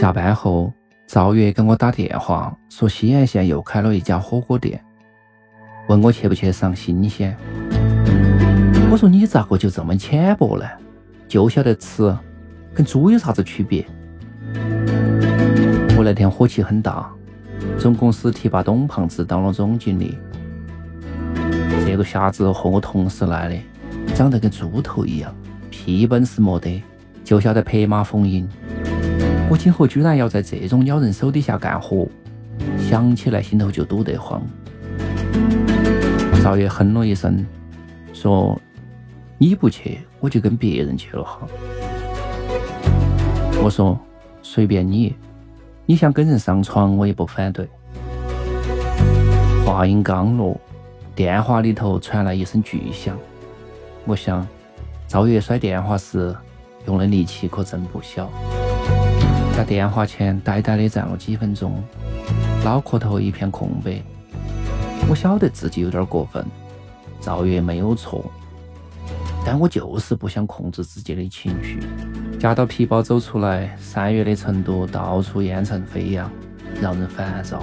下班后，赵月给我打电话说西安县又开了一家火锅店，问我去不去尝新鲜。我说你咋个就这么浅薄呢？就晓得吃，跟猪有啥子区别？我那天火气很大，总公司提拔董胖子当了总经理。这个瞎子和我同时来的，长得跟猪头一样，屁本事没得，就晓得拍马逢迎。我今后居然要在这种鸟人手底下干活，想起来心头就堵得慌。赵月哼了一声，说：“你不去，我就跟别人去了哈。”我说：“随便你，你想跟人上床，我也不反对。”话音刚落，电话里头传来一声巨响。我想，赵月摔电话时用的力气可真不小。在电话前呆呆的站了几分钟，脑壳头一片空白。我晓得自己有点过分，赵月没有错，但我就是不想控制自己的情绪。夹到皮包走出来，三月的成都到处烟尘飞扬，让人烦躁。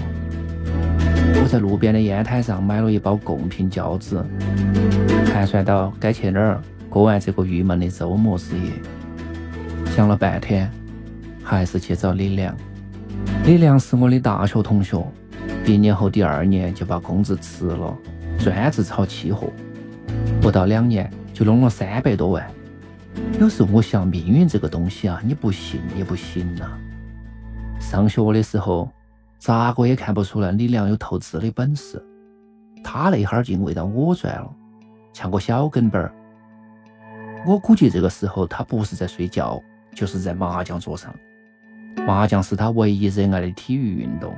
我在路边的烟摊上买了一包贡品饺子，盘算到该去哪儿过完这个郁闷的周末之夜。想了半天。还是去找李良。李良是我的大学同学，毕业后第二年就把工资辞了，专职炒期货，不到两年就弄了三百多万。有时候我想，命运这个东西啊，你不信也不行呐。上学的时候，咋个也看不出来李良有投资的本事，他那哈儿劲味道我赚了，像个小跟班儿。我估计这个时候他不是在睡觉，就是在麻将桌上。麻将是他唯一热爱的体育运动。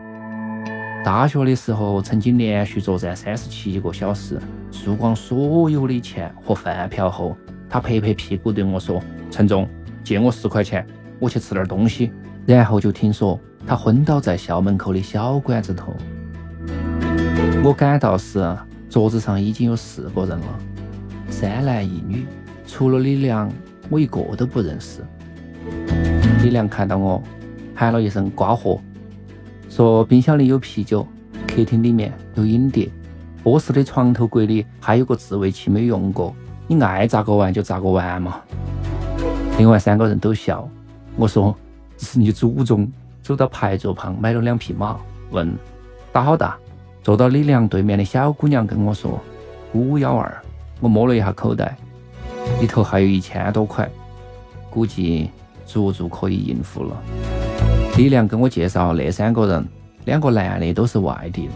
大学的时候，曾经连续作战三十七个小时，输光所有的钱和饭票后，他拍拍屁股对我说：“陈总，借我十块钱，我去吃点东西。”然后就听说他昏倒在校门口的小馆子头。我赶到时，桌子上已经有四个人了，三男一女，除了李良，我一个都不认识。李良看到我。喊了一声“瓜货”，说冰箱里有啤酒，客厅里面有影碟，卧室的床头柜里还有个自慰器没用过，你爱咋个玩就咋个玩嘛。另外三个人都笑。我说：“是你祖宗。”走到牌桌旁买了两匹马，问打好大。坐到李良对面的小姑娘跟我说：“五幺二。”我摸了一下口袋，里头还有一千多块，估计足足可以应付了。李良跟我介绍那三个人，两个男的都是外地的，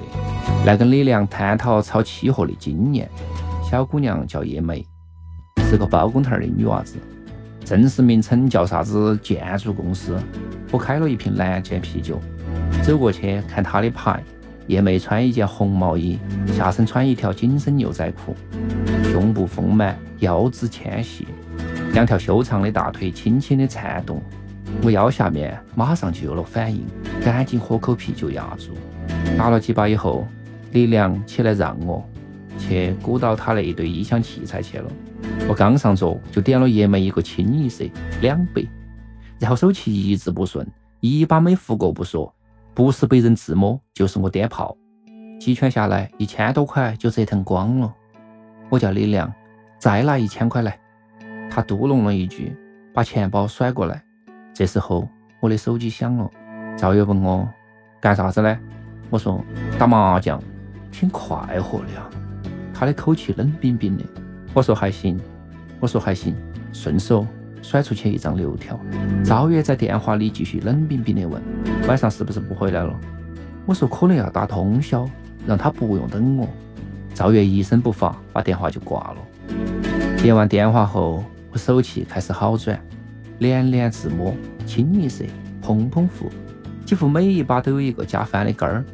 来跟李良探讨炒期货的经验。小姑娘叫叶梅，是个包工头的女娃子，正式名称叫啥子建筑公司。我开了一瓶蓝箭啤酒，走过去看她的牌。叶梅穿一件红毛衣，下身穿一条紧身牛仔裤，胸部丰满，腰肢纤细，两条修长的大腿轻轻的颤动。我腰下面马上就有了反应，赶紧喝口啤酒压住。打了几把以后，李良起来让我去鼓捣他那一堆音响器材去了。我刚上桌就点了爷们一个清一色两百，然后手气一直不顺，一把没扶过不说，不是被人自摸就是我点炮，几圈下来一千多块就折腾光了。我叫李良再拿一千块来。他嘟哝了一句，把钱包甩过来。这时候我的手机响了，赵月问我干啥子呢？我说打麻将，挺快活的呀。他的口气冷冰冰的。我说还行，我说还行，顺手甩出去一张六条。赵月在电话里继续冷冰冰的问：晚上是不是不回来了？我说可能要打通宵，让他不用等我。赵月一声不发，把电话就挂了。接完电话后，我手气开始好转，连连自摸，清一色，砰砰呼，几乎每一把都有一个加翻的杆儿。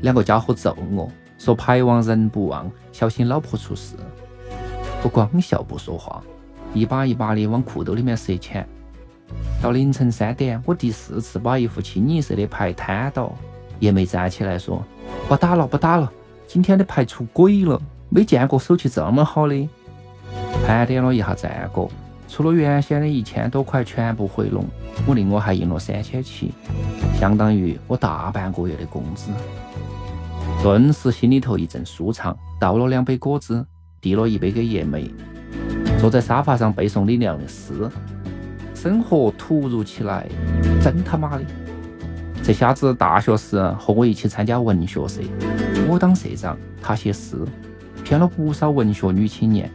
两个家伙揍我说牌王人不旺，小心老婆出事。我光笑不说话，一把一把的往裤兜里面塞钱。到凌晨三点，我第四次把一副清一色的牌摊倒。也没站起来说：“不打了，不打了，今天的牌出轨了，没见过手气这么好的。”盘点了一下战果，除了原先的一千多块全部回笼，我另外还赢了三千七，相当于我大半个月的工资。顿时心里头一阵舒畅，倒了两杯果汁，递了一杯给叶梅，坐在沙发上背诵李亮的诗：“生活突如其来，真他妈的！”这下子大学时和我一起参加文学社，我当社长，他写诗，骗了不少文学女青年。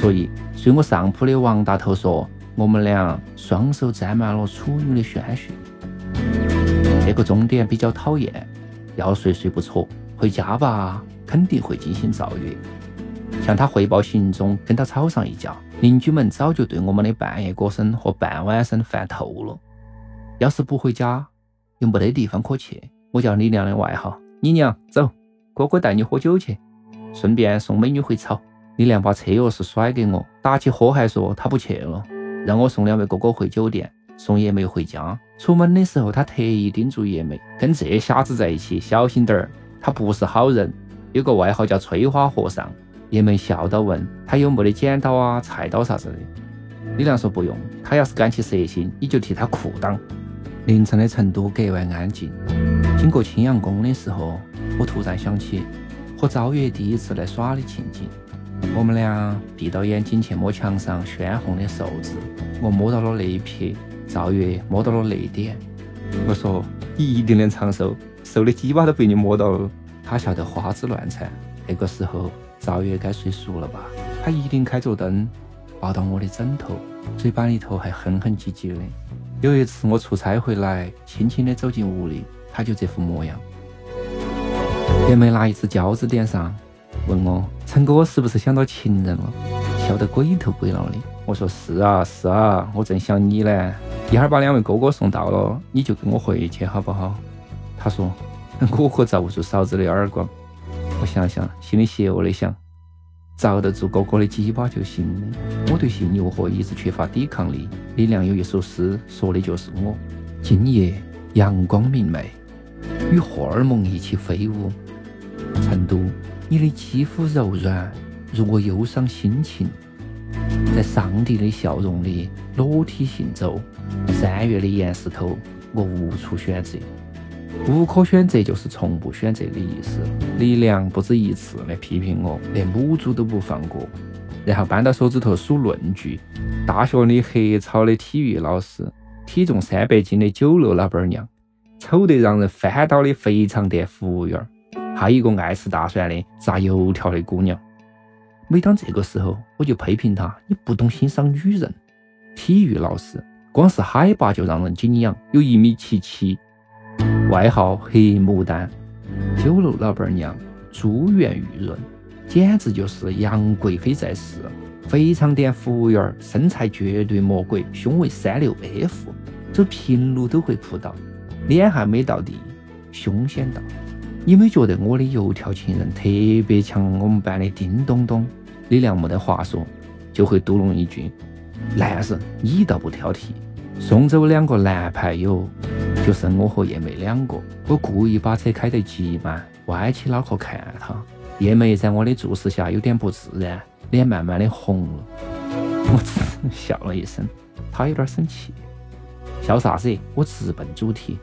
所以睡我上铺的王大头说，我们俩双手沾满了处女的鲜血。这个重点比较讨厌，要睡睡不着，回家吧肯定会进行造月，向他汇报行踪，跟他吵上一架。邻居们早就对我们的半夜歌声和半晚声烦透了。要是不回家，又没得地方可去，我叫李亮的外号，你娘，走，哥哥带你喝酒去，顺便送美女回草。李亮把车钥匙甩给我，打起火还说他不去了，让我送两位哥哥回酒店，送叶梅回家。出门的时候，他特意叮嘱叶梅，跟这瞎子在一起小心点儿，他不是好人，有个外号叫翠花和尚。叶梅笑道问他有没得剪刀啊、菜刀啥子的。李亮说不用，他要是敢起蛇心，你就替他裤裆。凌晨的成都格外安静。经过青羊宫的时候，我突然想起和赵月第一次来耍的情景。我们俩闭到眼睛去摸墙上鲜红的寿字，我摸到了那一撇，赵月摸到了那点。我说你一定能长寿，瘦的鸡巴都被你摸到了。他笑得花枝乱颤。那个时候赵月该睡熟了吧？他一定开着灯，抱到我的枕头，嘴巴里头还哼哼唧唧的。有一次我出差回来，轻轻地走进屋里，他就这副模样。也没拿一只胶子点上，问我陈哥是不是想到情人了？笑得鬼头鬼脑的。我说是啊是啊，我正想你呢。一会儿把两位哥哥送到了，你就跟我回去好不好？他说我可遭不住嫂子的耳光。我想想，心里邪恶的想。遭得住哥哥的鸡巴就行了。我对性诱惑一直缺乏抵抗力。李亮有一首诗，说的就是我。今夜阳光明媚，与荷尔蒙一起飞舞。成都，你的肌肤柔软，如我忧伤心情。在上帝的笑容里，裸体行走。三月的岩石头，我无处选择。无可选择就是从不选择的意思。李良不止一次的批评我，连母猪都不放过，然后扳到手指头数论据。大学里黑操的体育老师，体重三百斤的酒楼老板娘，丑得让人翻倒的肥肠店服务员，还有一个爱吃大蒜的炸油条的姑娘。每当这个时候，我就批评她：你不懂欣赏女人。体育老师光是海拔就让人敬仰，有一米七七。外号黑牡丹，酒楼老板娘珠圆玉润，简直就是杨贵妃在世。肥肠店服务员身材绝对魔鬼，胸围三六 F，走平路都会扑倒，脸还没到地，胸先到。你没觉得我的油条情人特别像我们班的叮咚咚？李亮没得话说，就会嘟囔一句：“男人，你倒不挑剔。”送走两个男牌友。就剩我和叶梅两个，我故意把车开得极慢，歪起脑壳看他。叶梅在我的注视下有点不自然，脸慢慢的红了。我只笑了一声，他有点生气。笑啥子？我直奔主题，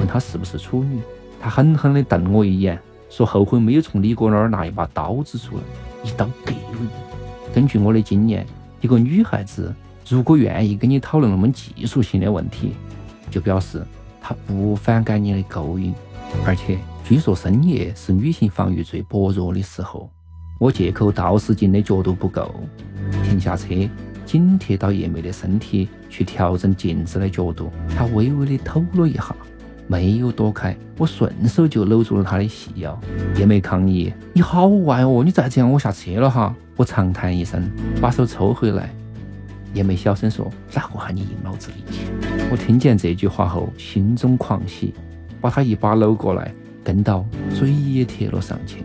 问他是不是处女。他狠狠地瞪我一眼，说后悔没有从李哥那儿拿一把刀子出来，一刀割了你。根据我的经验，一个女孩子如果愿意跟你讨论那么技术性的问题，就表示她不反感你的勾引。而且据说深夜是女性防御最薄弱的时候。我借口倒视镜的角度不够，停下车，紧贴到叶梅的身体去调整镜子的角度。她微微的抖了一下，没有躲开，我顺手就搂住了他的细腰。叶妹抗议：“你好坏哦，你再这样我下车了哈！”我长叹一声，把手抽回来。叶妹小声说：“哪个喊你硬老子的钱？”我听见这句话后，心中狂喜，把他一把搂过来，跟到嘴也贴了上去。